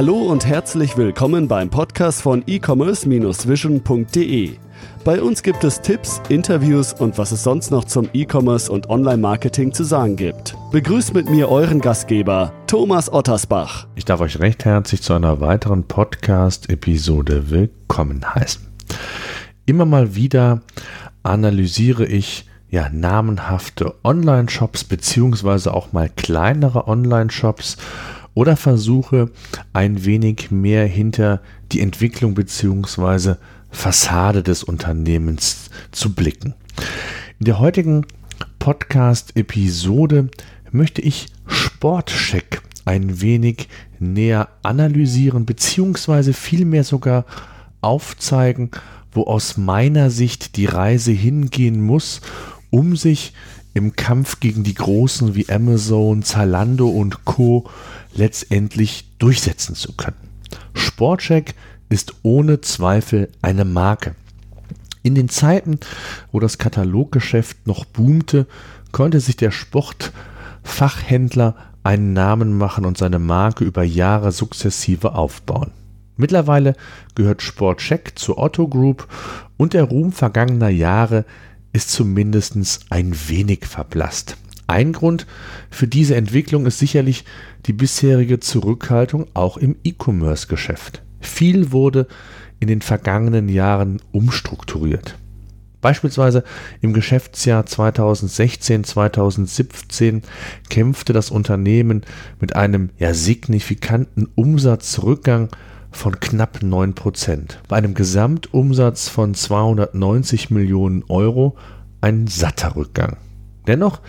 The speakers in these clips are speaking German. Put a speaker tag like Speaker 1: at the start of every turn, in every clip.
Speaker 1: Hallo und herzlich willkommen beim Podcast von e-commerce-vision.de. Bei uns gibt es Tipps, Interviews und was es sonst noch zum E-Commerce und Online-Marketing zu sagen gibt. Begrüßt mit mir euren Gastgeber, Thomas Ottersbach.
Speaker 2: Ich darf euch recht herzlich zu einer weiteren Podcast-Episode willkommen heißen. Immer mal wieder analysiere ich ja, namenhafte Online-Shops beziehungsweise auch mal kleinere Online-Shops oder versuche ein wenig mehr hinter die Entwicklung beziehungsweise Fassade des Unternehmens zu blicken. In der heutigen Podcast-Episode möchte ich Sportcheck ein wenig näher analysieren beziehungsweise vielmehr sogar aufzeigen, wo aus meiner Sicht die Reise hingehen muss, um sich im Kampf gegen die Großen wie Amazon, Zalando und Co. letztendlich durchsetzen zu können. Sportcheck ist ohne Zweifel eine Marke. In den Zeiten, wo das Kataloggeschäft noch boomte, konnte sich der Sportfachhändler einen Namen machen und seine Marke über Jahre sukzessive aufbauen. Mittlerweile gehört Sportcheck zur Otto Group und der Ruhm vergangener Jahre ist zumindest ein wenig verblasst. Ein Grund für diese Entwicklung ist sicherlich die bisherige Zurückhaltung auch im E-Commerce-Geschäft. Viel wurde in den vergangenen Jahren umstrukturiert. Beispielsweise im Geschäftsjahr 2016-2017 kämpfte das Unternehmen mit einem ja signifikanten Umsatzrückgang von knapp 9 Prozent. Bei einem Gesamtumsatz von 290 Millionen Euro ein satter Rückgang. Dennoch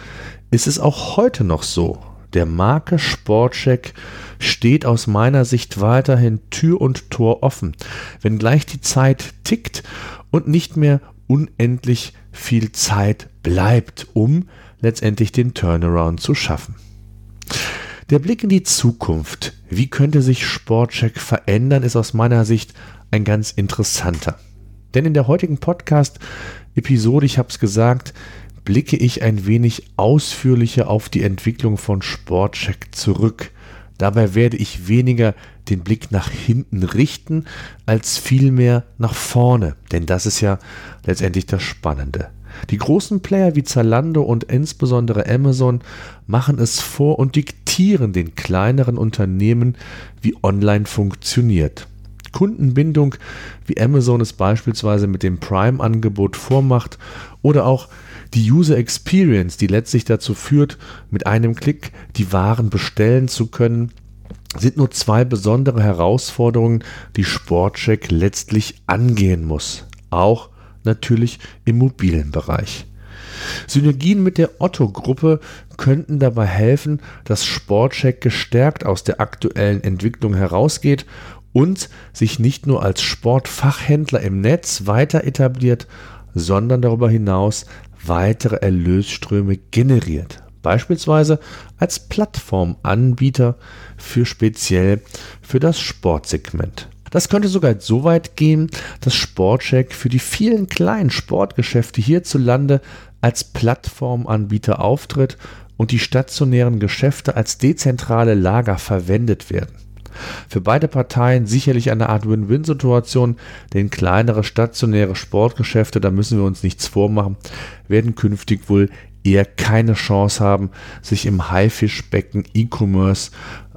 Speaker 2: ist es auch heute noch so. Der Marke Sportcheck steht aus meiner Sicht weiterhin Tür und Tor offen, wenngleich die Zeit tickt und nicht mehr unendlich viel Zeit bleibt, um letztendlich den Turnaround zu schaffen. Der Blick in die Zukunft, wie könnte sich Sportcheck verändern, ist aus meiner Sicht ein ganz interessanter. Denn in der heutigen Podcast-Episode, ich habe es gesagt, blicke ich ein wenig ausführlicher auf die Entwicklung von Sportcheck zurück. Dabei werde ich weniger den Blick nach hinten richten, als vielmehr nach vorne, denn das ist ja letztendlich das Spannende. Die großen Player wie Zalando und insbesondere Amazon machen es vor und diktieren den kleineren Unternehmen, wie online funktioniert. Kundenbindung, wie Amazon es beispielsweise mit dem Prime-Angebot vormacht, oder auch die User Experience, die letztlich dazu führt, mit einem Klick die Waren bestellen zu können, sind nur zwei besondere Herausforderungen, die Sportcheck letztlich angehen muss. Auch natürlich im mobilen Bereich. Synergien mit der Otto-Gruppe könnten dabei helfen, dass Sportcheck gestärkt aus der aktuellen Entwicklung herausgeht und sich nicht nur als Sportfachhändler im Netz weiter etabliert, sondern darüber hinaus weitere Erlösströme generiert. Beispielsweise als Plattformanbieter für speziell für das Sportsegment. Das könnte sogar so weit gehen, dass Sportcheck für die vielen kleinen Sportgeschäfte hierzulande als Plattformanbieter auftritt und die stationären Geschäfte als dezentrale Lager verwendet werden. Für beide Parteien sicherlich eine Art Win-Win-Situation, denn kleinere stationäre Sportgeschäfte, da müssen wir uns nichts vormachen, werden künftig wohl eher keine Chance haben, sich im Haifischbecken E-Commerce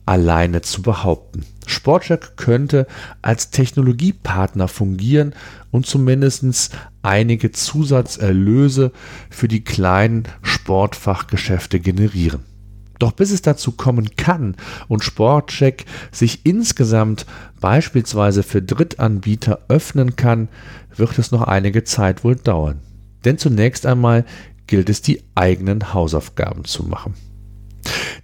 Speaker 2: alleine zu behaupten. Sportcheck könnte als Technologiepartner fungieren und zumindest einige Zusatzerlöse für die kleinen Sportfachgeschäfte generieren. Doch bis es dazu kommen kann und Sportcheck sich insgesamt beispielsweise für Drittanbieter öffnen kann, wird es noch einige Zeit wohl dauern. Denn zunächst einmal gilt es, die eigenen Hausaufgaben zu machen.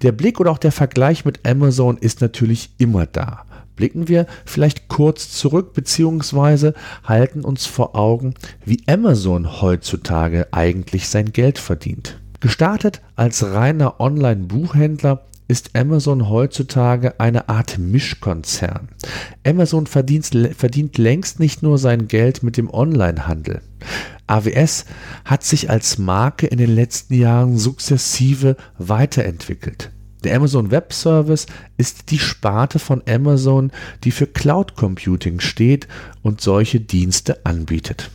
Speaker 2: Der Blick oder auch der Vergleich mit Amazon ist natürlich immer da. Blicken wir vielleicht kurz zurück bzw. halten uns vor Augen, wie Amazon heutzutage eigentlich sein Geld verdient. Gestartet als reiner Online-Buchhändler ist Amazon heutzutage eine Art Mischkonzern. Amazon verdient, verdient längst nicht nur sein Geld mit dem Onlinehandel. AWS hat sich als Marke in den letzten Jahren sukzessive weiterentwickelt. Der Amazon Web Service ist die Sparte von Amazon, die für Cloud Computing steht und solche Dienste anbietet.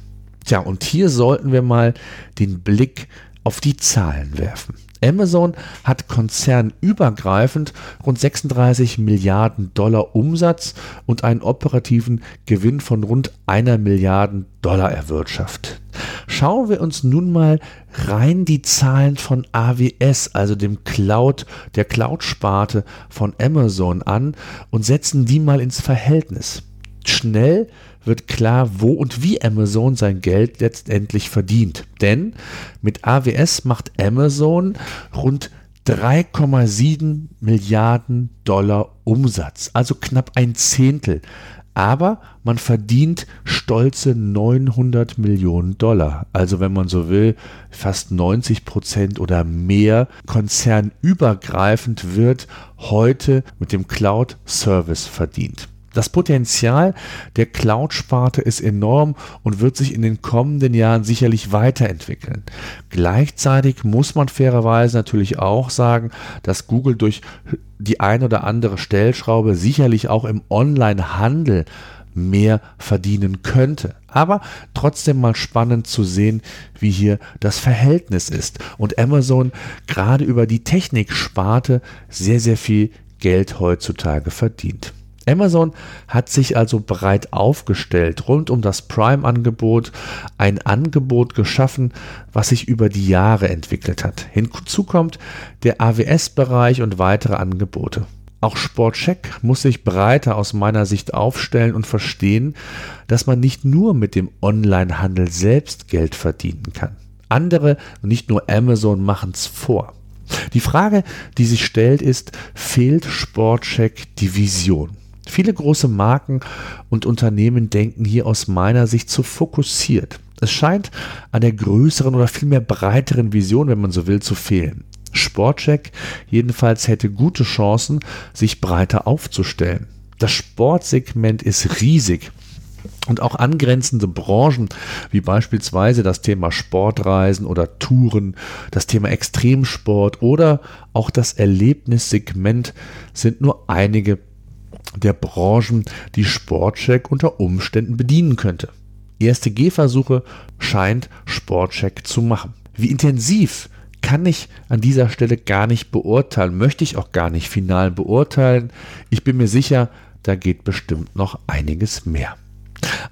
Speaker 2: Tja, und hier sollten wir mal den Blick auf die Zahlen werfen. Amazon hat konzernübergreifend rund 36 Milliarden Dollar Umsatz und einen operativen Gewinn von rund einer Milliarden Dollar erwirtschaftet. Schauen wir uns nun mal rein die Zahlen von AWS, also dem Cloud, der Cloud-Sparte von Amazon an und setzen die mal ins Verhältnis. Schnell wird klar, wo und wie Amazon sein Geld letztendlich verdient. Denn mit AWS macht Amazon rund 3,7 Milliarden Dollar Umsatz, also knapp ein Zehntel. Aber man verdient stolze 900 Millionen Dollar. Also wenn man so will, fast 90 Prozent oder mehr konzernübergreifend wird heute mit dem Cloud Service verdient. Das Potenzial der Cloud-Sparte ist enorm und wird sich in den kommenden Jahren sicherlich weiterentwickeln. Gleichzeitig muss man fairerweise natürlich auch sagen, dass Google durch die ein oder andere Stellschraube sicherlich auch im Online-Handel mehr verdienen könnte. Aber trotzdem mal spannend zu sehen, wie hier das Verhältnis ist. Und Amazon gerade über die Techniksparte sehr, sehr viel Geld heutzutage verdient. Amazon hat sich also breit aufgestellt rund um das Prime-Angebot, ein Angebot geschaffen, was sich über die Jahre entwickelt hat. Hinzu kommt der AWS-Bereich und weitere Angebote. Auch Sportcheck muss sich breiter aus meiner Sicht aufstellen und verstehen, dass man nicht nur mit dem Onlinehandel selbst Geld verdienen kann. Andere, nicht nur Amazon, machen es vor. Die Frage, die sich stellt, ist, fehlt Sportcheck die Vision? Viele große Marken und Unternehmen denken hier aus meiner Sicht zu fokussiert. Es scheint an der größeren oder vielmehr breiteren Vision, wenn man so will, zu fehlen. Sportcheck jedenfalls hätte gute Chancen, sich breiter aufzustellen. Das Sportsegment ist riesig. Und auch angrenzende Branchen, wie beispielsweise das Thema Sportreisen oder Touren, das Thema Extremsport oder auch das Erlebnissegment sind nur einige der Branchen, die Sportcheck unter Umständen bedienen könnte. Erste Gehversuche scheint Sportcheck zu machen. Wie intensiv kann ich an dieser Stelle gar nicht beurteilen, möchte ich auch gar nicht final beurteilen. Ich bin mir sicher, da geht bestimmt noch einiges mehr.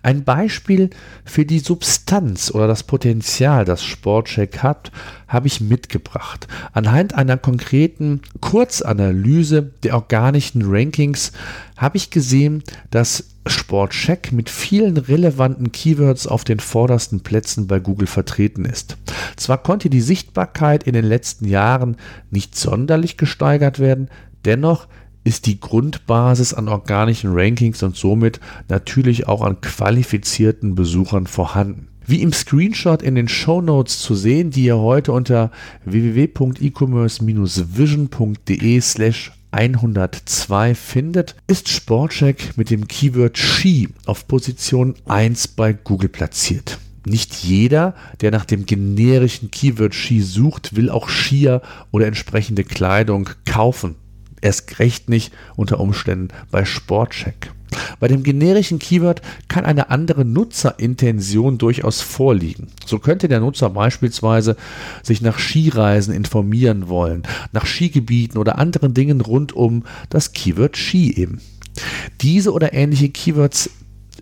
Speaker 2: Ein Beispiel für die Substanz oder das Potenzial, das Sportcheck hat, habe ich mitgebracht. Anhand einer konkreten Kurzanalyse der organischen Rankings habe ich gesehen, dass Sportcheck mit vielen relevanten Keywords auf den vordersten Plätzen bei Google vertreten ist. Zwar konnte die Sichtbarkeit in den letzten Jahren nicht sonderlich gesteigert werden, dennoch ist die Grundbasis an organischen Rankings und somit natürlich auch an qualifizierten Besuchern vorhanden. Wie im Screenshot in den Show Notes zu sehen, die ihr heute unter www.ecommerce-vision.de slash 102 findet, ist Sportcheck mit dem Keyword Ski auf Position 1 bei Google platziert. Nicht jeder, der nach dem generischen Keyword Ski sucht, will auch Skier oder entsprechende Kleidung kaufen erst recht nicht unter Umständen bei Sportcheck. Bei dem generischen Keyword kann eine andere Nutzerintention durchaus vorliegen. So könnte der Nutzer beispielsweise sich nach Skireisen informieren wollen, nach Skigebieten oder anderen Dingen rund um das Keyword Ski eben. Diese oder ähnliche Keywords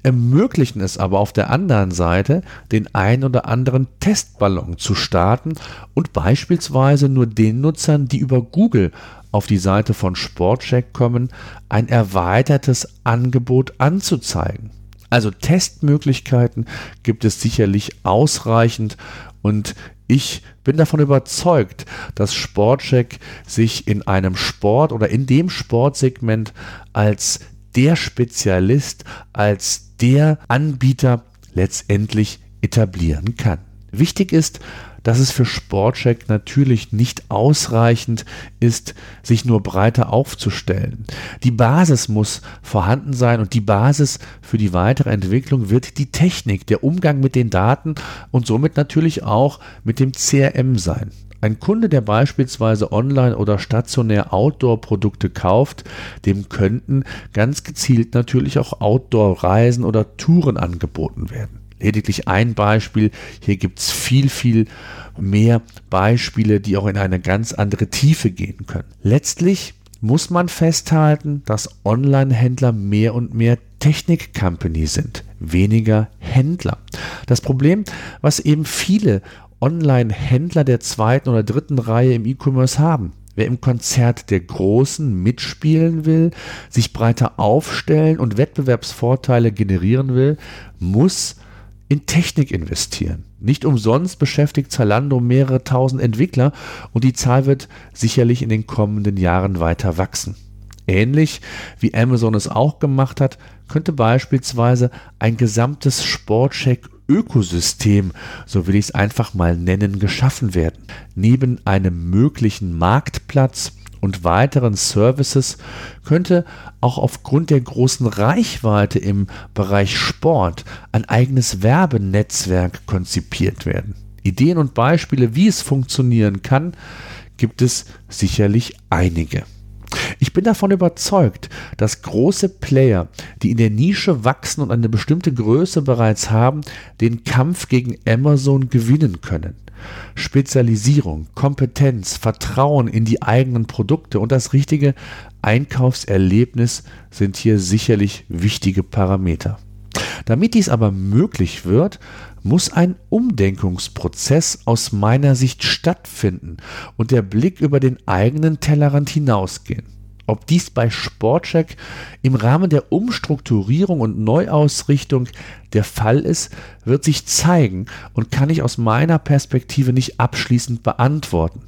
Speaker 2: ermöglichen es aber auf der anderen Seite, den ein oder anderen Testballon zu starten und beispielsweise nur den Nutzern, die über Google auf die Seite von Sportcheck kommen, ein erweitertes Angebot anzuzeigen. Also Testmöglichkeiten gibt es sicherlich ausreichend und ich bin davon überzeugt, dass Sportcheck sich in einem Sport oder in dem Sportsegment als der Spezialist, als der Anbieter letztendlich etablieren kann. Wichtig ist, dass es für Sportcheck natürlich nicht ausreichend ist, sich nur breiter aufzustellen. Die Basis muss vorhanden sein und die Basis für die weitere Entwicklung wird die Technik, der Umgang mit den Daten und somit natürlich auch mit dem CRM sein. Ein Kunde, der beispielsweise online oder stationär Outdoor-Produkte kauft, dem könnten ganz gezielt natürlich auch Outdoor-Reisen oder Touren angeboten werden. Lediglich ein Beispiel, hier gibt es viel, viel mehr Beispiele, die auch in eine ganz andere Tiefe gehen können. Letztlich muss man festhalten, dass Online-Händler mehr und mehr Technik-Company sind, weniger Händler. Das Problem, was eben viele Online-Händler der zweiten oder dritten Reihe im E-Commerce haben. Wer im Konzert der Großen mitspielen will, sich breiter aufstellen und Wettbewerbsvorteile generieren will, muss in Technik investieren. Nicht umsonst beschäftigt Zalando mehrere tausend Entwickler und die Zahl wird sicherlich in den kommenden Jahren weiter wachsen. Ähnlich wie Amazon es auch gemacht hat, könnte beispielsweise ein gesamtes Sportcheck Ökosystem, so will ich es einfach mal nennen, geschaffen werden. Neben einem möglichen Marktplatz und weiteren Services könnte auch aufgrund der großen Reichweite im Bereich Sport ein eigenes Werbenetzwerk konzipiert werden. Ideen und Beispiele, wie es funktionieren kann, gibt es sicherlich einige. Ich bin davon überzeugt, dass große Player, die in der Nische wachsen und eine bestimmte Größe bereits haben, den Kampf gegen Amazon gewinnen können. Spezialisierung, Kompetenz, Vertrauen in die eigenen Produkte und das richtige Einkaufserlebnis sind hier sicherlich wichtige Parameter. Damit dies aber möglich wird, muss ein Umdenkungsprozess aus meiner Sicht stattfinden und der Blick über den eigenen Tellerrand hinausgehen. Ob dies bei Sportcheck im Rahmen der Umstrukturierung und Neuausrichtung der Fall ist, wird sich zeigen und kann ich aus meiner Perspektive nicht abschließend beantworten.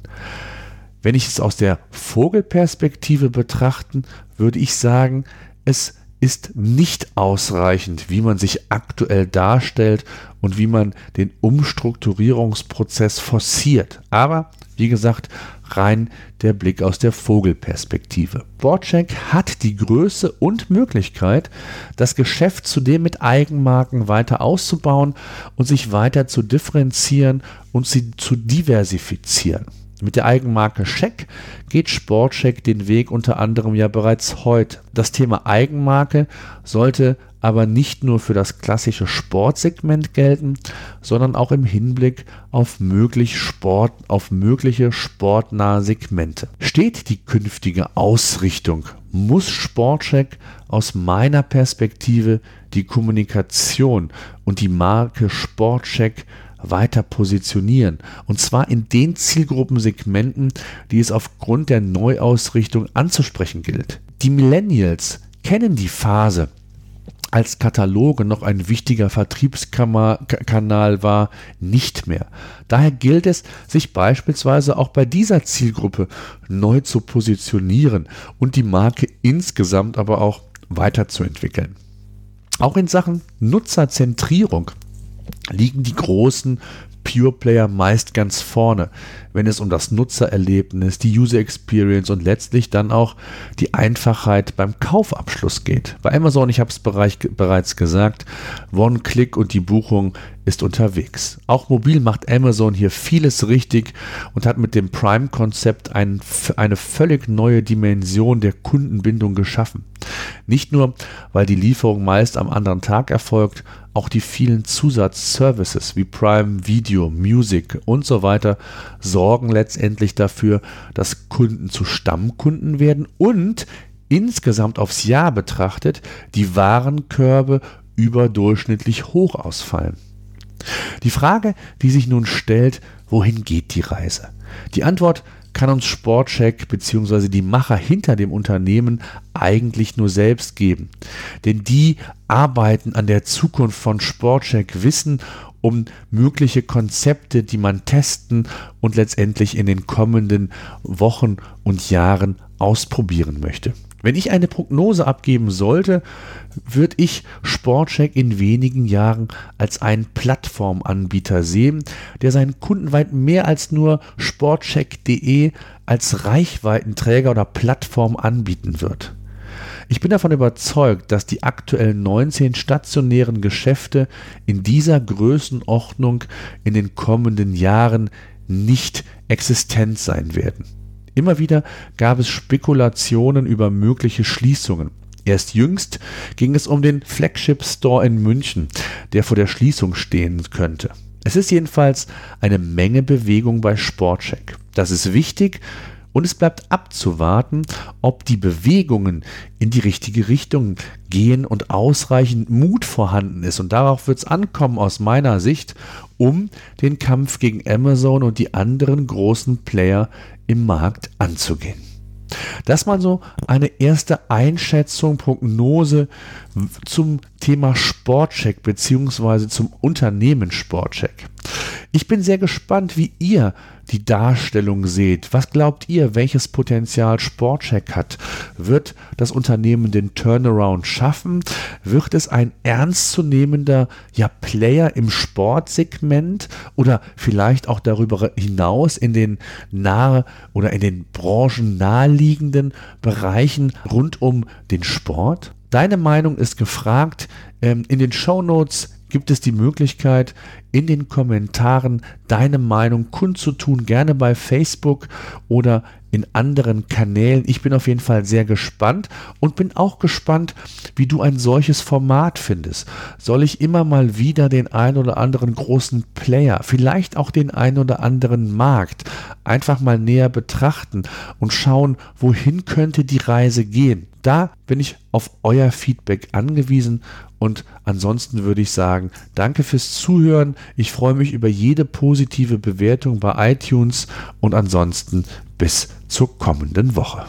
Speaker 2: Wenn ich es aus der Vogelperspektive betrachten, würde ich sagen, es ist nicht ausreichend, wie man sich aktuell darstellt und wie man den Umstrukturierungsprozess forciert. Aber wie gesagt, rein der Blick aus der Vogelperspektive. Boardcheck hat die Größe und Möglichkeit, das Geschäft zudem mit Eigenmarken weiter auszubauen und sich weiter zu differenzieren und sie zu diversifizieren. Mit der Eigenmarke Check geht Sportcheck den Weg unter anderem ja bereits heute. Das Thema Eigenmarke sollte aber nicht nur für das klassische Sportsegment gelten, sondern auch im Hinblick auf, möglich Sport, auf mögliche sportnahe Segmente. Steht die künftige Ausrichtung, muss Sportcheck aus meiner Perspektive die Kommunikation und die Marke Sportcheck weiter positionieren. Und zwar in den Zielgruppensegmenten, die es aufgrund der Neuausrichtung anzusprechen gilt. Die Millennials kennen die Phase, als Kataloge noch ein wichtiger Vertriebskanal war, nicht mehr. Daher gilt es, sich beispielsweise auch bei dieser Zielgruppe neu zu positionieren und die Marke insgesamt aber auch weiterzuentwickeln. Auch in Sachen Nutzerzentrierung liegen die großen Pure Player meist ganz vorne, wenn es um das Nutzererlebnis, die User Experience und letztlich dann auch die Einfachheit beim Kaufabschluss geht. Bei Amazon, ich habe es bereits gesagt, One-Click und die Buchung ist unterwegs. Auch mobil macht Amazon hier vieles richtig und hat mit dem Prime-Konzept ein, eine völlig neue Dimension der Kundenbindung geschaffen. Nicht nur, weil die Lieferung meist am anderen Tag erfolgt, auch die vielen Zusatzservices wie Prime Video, Music und so weiter sorgen letztendlich dafür, dass Kunden zu Stammkunden werden und insgesamt aufs Jahr betrachtet die Warenkörbe überdurchschnittlich hoch ausfallen. Die Frage, die sich nun stellt, wohin geht die Reise? Die Antwort kann uns Sportcheck bzw. die Macher hinter dem Unternehmen eigentlich nur selbst geben. Denn die arbeiten an der Zukunft von Sportcheck, wissen um mögliche Konzepte, die man testen und letztendlich in den kommenden Wochen und Jahren ausprobieren möchte. Wenn ich eine Prognose abgeben sollte, würde ich Sportcheck in wenigen Jahren als einen Plattformanbieter sehen, der seinen Kunden weit mehr als nur sportcheck.de als Reichweitenträger oder Plattform anbieten wird. Ich bin davon überzeugt, dass die aktuell 19 stationären Geschäfte in dieser Größenordnung in den kommenden Jahren nicht existent sein werden. Immer wieder gab es Spekulationen über mögliche Schließungen. Erst jüngst ging es um den Flagship Store in München, der vor der Schließung stehen könnte. Es ist jedenfalls eine Menge Bewegung bei Sportcheck. Das ist wichtig und es bleibt abzuwarten, ob die Bewegungen in die richtige Richtung gehen und ausreichend Mut vorhanden ist. Und darauf wird es ankommen aus meiner Sicht, um den Kampf gegen Amazon und die anderen großen Player im Markt anzugehen. Das mal so eine erste Einschätzung, Prognose zum Thema Sportcheck beziehungsweise zum Unternehmen Sportcheck. Ich bin sehr gespannt, wie ihr die Darstellung seht. Was glaubt ihr, welches Potenzial Sportcheck hat? Wird das Unternehmen den Turnaround schaffen? Wird es ein ernstzunehmender ja, Player im Sportsegment oder vielleicht auch darüber hinaus in den nahe oder in den branchen naheliegenden Bereichen rund um den Sport? Deine Meinung ist gefragt. Ähm, in den Show Notes gibt es die Möglichkeit, in den Kommentaren deine Meinung kundzutun, gerne bei Facebook oder in anderen Kanälen. Ich bin auf jeden Fall sehr gespannt und bin auch gespannt, wie du ein solches Format findest. Soll ich immer mal wieder den ein oder anderen großen Player, vielleicht auch den ein oder anderen Markt einfach mal näher betrachten und schauen, wohin könnte die Reise gehen? Da bin ich auf euer Feedback angewiesen und ansonsten würde ich sagen, danke fürs Zuhören. Ich freue mich über jede positive Bewertung bei iTunes und ansonsten bis zur kommenden Woche.